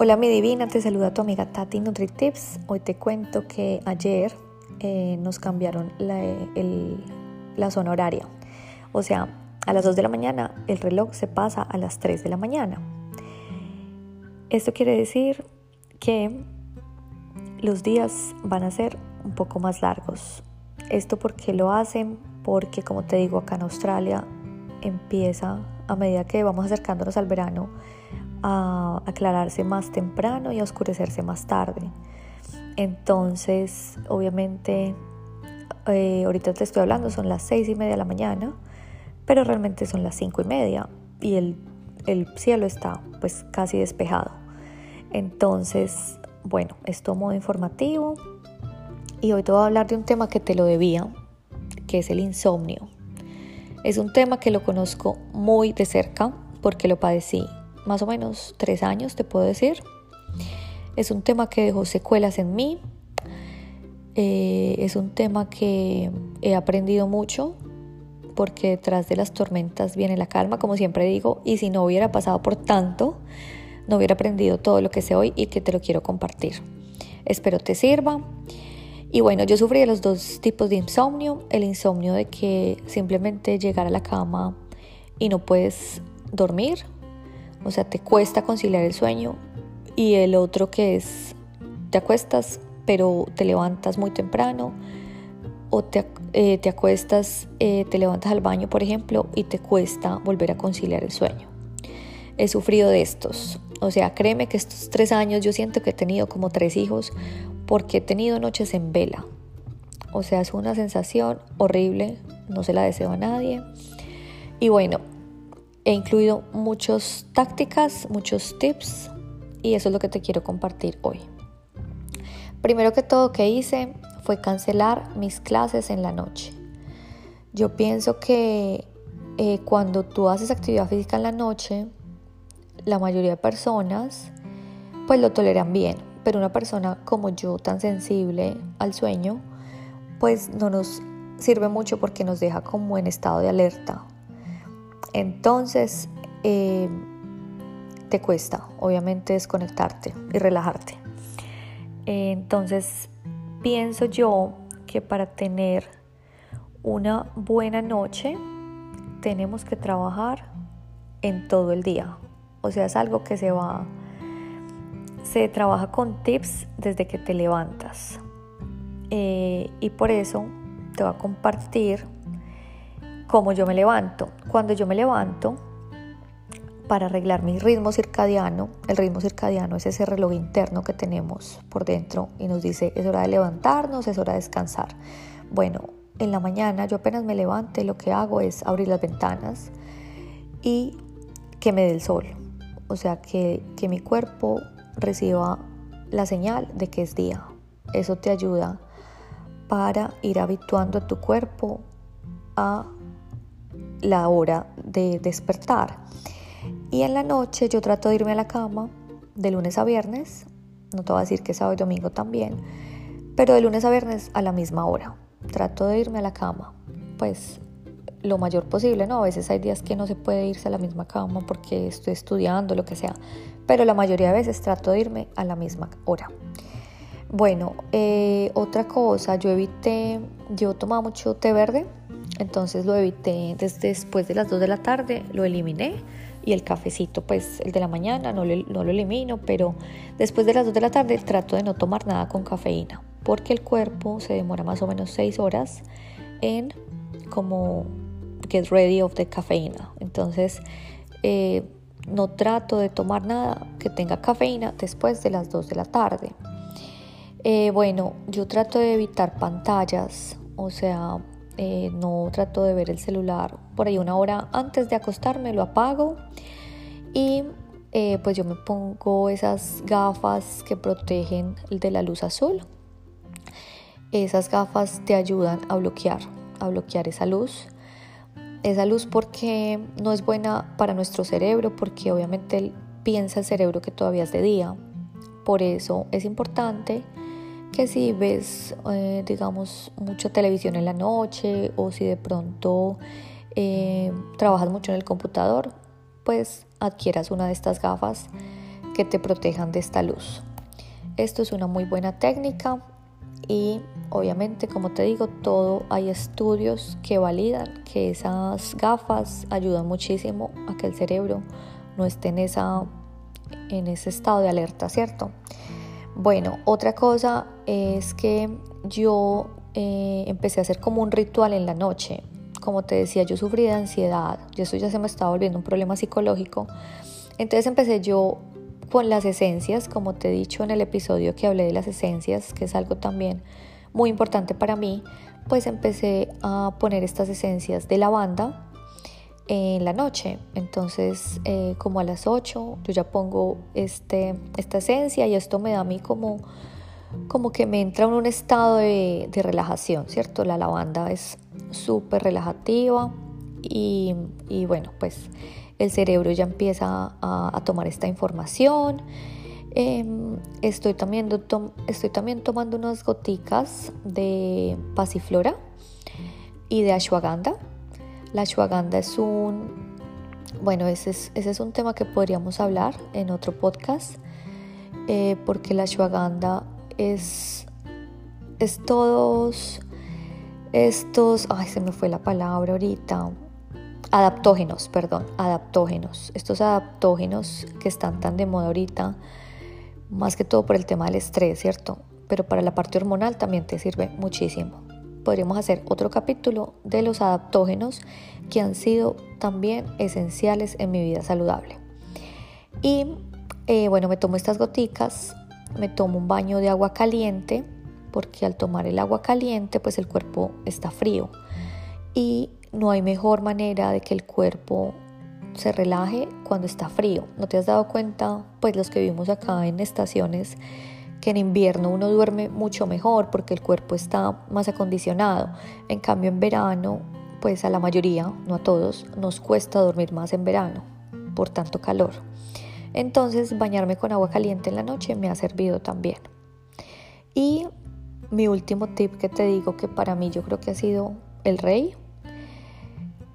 Hola mi divina, te saluda tu amiga Tati NutriTips. Hoy te cuento que ayer eh, nos cambiaron la, la zona horaria. O sea, a las 2 de la mañana el reloj se pasa a las 3 de la mañana. Esto quiere decir que los días van a ser un poco más largos. ¿Esto porque lo hacen? Porque como te digo, acá en Australia empieza a medida que vamos acercándonos al verano a aclararse más temprano y a oscurecerse más tarde. Entonces, obviamente, eh, ahorita te estoy hablando, son las seis y media de la mañana, pero realmente son las cinco y media y el, el cielo está pues casi despejado. Entonces, bueno, esto modo informativo y hoy te voy a hablar de un tema que te lo debía, que es el insomnio. Es un tema que lo conozco muy de cerca porque lo padecí más o menos tres años, te puedo decir. Es un tema que dejó secuelas en mí. Eh, es un tema que he aprendido mucho porque detrás de las tormentas viene la calma, como siempre digo, y si no hubiera pasado por tanto, no hubiera aprendido todo lo que sé hoy y que te lo quiero compartir. Espero te sirva. Y bueno, yo sufrí de los dos tipos de insomnio. El insomnio de que simplemente llegar a la cama y no puedes dormir, o sea, te cuesta conciliar el sueño. Y el otro que es, te acuestas, pero te levantas muy temprano. O te, eh, acuestas, eh, te levantas al baño, por ejemplo, y te cuesta volver a conciliar el sueño. He sufrido de estos. O sea, créeme que estos tres años yo siento que he tenido como tres hijos porque he tenido noches en vela. O sea, es una sensación horrible, no se la deseo a nadie. Y bueno, He incluido muchas tácticas, muchos tips y eso es lo que te quiero compartir hoy. Primero que todo que hice fue cancelar mis clases en la noche. Yo pienso que eh, cuando tú haces actividad física en la noche, la mayoría de personas pues lo toleran bien, pero una persona como yo tan sensible al sueño, pues no nos sirve mucho porque nos deja como en estado de alerta, entonces, eh, te cuesta, obviamente, desconectarte y relajarte. entonces, pienso yo que para tener una buena noche tenemos que trabajar en todo el día. O sea, es algo que se va, se trabaja con tips desde que te levantas. Eh, y por eso te voy a compartir cómo yo me levanto. Cuando yo me levanto, para arreglar mi ritmo circadiano, el ritmo circadiano es ese reloj interno que tenemos por dentro y nos dice es hora de levantarnos, es hora de descansar. Bueno, en la mañana yo apenas me levante, lo que hago es abrir las ventanas y que me dé el sol. O sea, que, que mi cuerpo reciba la señal de que es día. Eso te ayuda para ir habituando a tu cuerpo a la hora de despertar. Y en la noche yo trato de irme a la cama de lunes a viernes, no te voy a decir que sábado y domingo también, pero de lunes a viernes a la misma hora. Trato de irme a la cama, pues lo mayor posible, ¿no? A veces hay días que no se puede irse a la misma cama porque estoy estudiando, lo que sea, pero la mayoría de veces trato de irme a la misma hora. Bueno, eh, otra cosa, yo evité, yo tomaba mucho té verde, entonces lo evité después de las 2 de la tarde, lo eliminé y el cafecito, pues el de la mañana no lo, no lo elimino, pero después de las 2 de la tarde trato de no tomar nada con cafeína, porque el cuerpo se demora más o menos 6 horas en como get ready of the cafeína. Entonces eh, no trato de tomar nada que tenga cafeína después de las 2 de la tarde. Eh, bueno, yo trato de evitar pantallas, o sea, eh, no trato de ver el celular por ahí una hora antes de acostarme, lo apago y eh, pues yo me pongo esas gafas que protegen de la luz azul. Esas gafas te ayudan a bloquear, a bloquear esa luz. Esa luz porque no es buena para nuestro cerebro, porque obviamente piensa el cerebro que todavía es de día. Por eso es importante que si ves, eh, digamos, mucha televisión en la noche o si de pronto eh, trabajas mucho en el computador, pues adquieras una de estas gafas que te protejan de esta luz. Esto es una muy buena técnica y obviamente como te digo todo hay estudios que validan que esas gafas ayudan muchísimo a que el cerebro no esté en esa en ese estado de alerta cierto bueno otra cosa es que yo eh, empecé a hacer como un ritual en la noche. Como te decía yo sufrí de ansiedad. Y eso ya se me estaba volviendo un problema psicológico. Entonces empecé yo con las esencias, como te he dicho en el episodio que hablé de las esencias, que es algo también muy importante para mí, pues empecé a poner estas esencias de lavanda en la noche. Entonces, eh, como a las 8, yo ya pongo este, esta esencia y esto me da a mí como, como que me entra en un estado de, relajación, ¿cierto? La lavanda es súper relajativa y, y bueno, pues el cerebro ya empieza a, tomar esta información. Em, estoy, también, estoy también tomando unas goticas de pasiflora y de ashwagandha. La ashwagandha es un, bueno, ese es, ese es un tema que podríamos hablar en otro podcast, eh, porque la ashwagandha es, es todos estos, ay, se me fue la palabra ahorita, adaptógenos, perdón, adaptógenos. Estos adaptógenos que están tan de moda ahorita, más que todo por el tema del estrés, ¿cierto? Pero para la parte hormonal también te sirve muchísimo. Podríamos hacer otro capítulo de los adaptógenos que han sido también esenciales en mi vida saludable. Y eh, bueno, me tomo estas goticas, me tomo un baño de agua caliente, porque al tomar el agua caliente, pues el cuerpo está frío. Y no hay mejor manera de que el cuerpo se relaje cuando está frío. ¿No te has dado cuenta, pues los que vivimos acá en estaciones, que en invierno uno duerme mucho mejor porque el cuerpo está más acondicionado? En cambio en verano, pues a la mayoría, no a todos, nos cuesta dormir más en verano por tanto calor. Entonces bañarme con agua caliente en la noche me ha servido también. Y mi último tip que te digo que para mí yo creo que ha sido el rey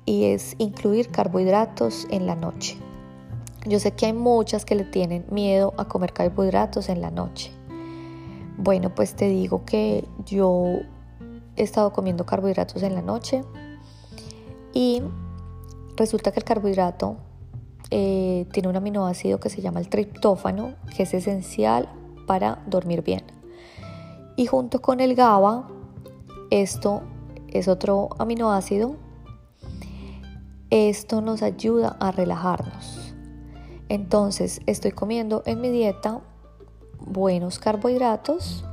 y es incluir carbohidratos en la noche. Yo sé que hay muchas que le tienen miedo a comer carbohidratos en la noche. Bueno, pues te digo que yo he estado comiendo carbohidratos en la noche y resulta que el carbohidrato eh, tiene un aminoácido que se llama el triptófano, que es esencial para dormir bien. Y junto con el GABA, esto es otro aminoácido esto nos ayuda a relajarnos. Entonces estoy comiendo en mi dieta buenos carbohidratos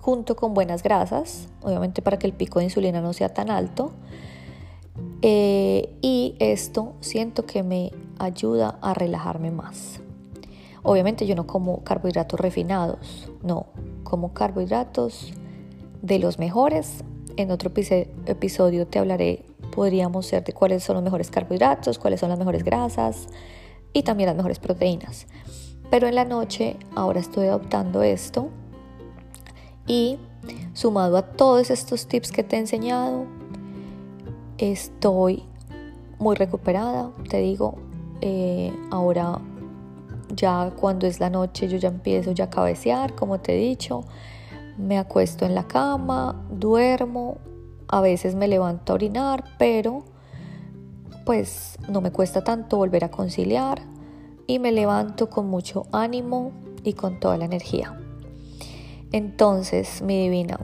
junto con buenas grasas, obviamente para que el pico de insulina no sea tan alto. Eh, y esto siento que me ayuda a relajarme más. Obviamente yo no como carbohidratos refinados, no, como carbohidratos de los mejores. En otro episodio te hablaré podríamos ser de cuáles son los mejores carbohidratos, cuáles son las mejores grasas y también las mejores proteínas. Pero en la noche ahora estoy adoptando esto y sumado a todos estos tips que te he enseñado, estoy muy recuperada, te digo, eh, ahora ya cuando es la noche yo ya empiezo ya a cabecear, como te he dicho, me acuesto en la cama, duermo, a veces me levanto a orinar, pero pues no me cuesta tanto volver a conciliar y me levanto con mucho ánimo y con toda la energía. Entonces, mi divina,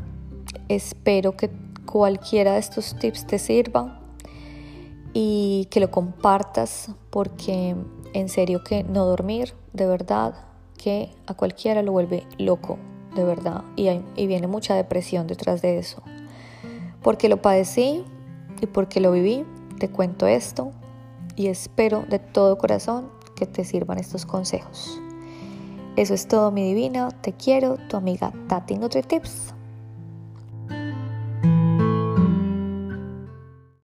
espero que cualquiera de estos tips te sirva y que lo compartas porque en serio que no dormir, de verdad, que a cualquiera lo vuelve loco, de verdad, y, y viene mucha depresión detrás de eso. Porque lo padecí y porque lo viví, te cuento esto y espero de todo corazón que te sirvan estos consejos. Eso es todo mi divina, te quiero, tu amiga Tati NutriTips.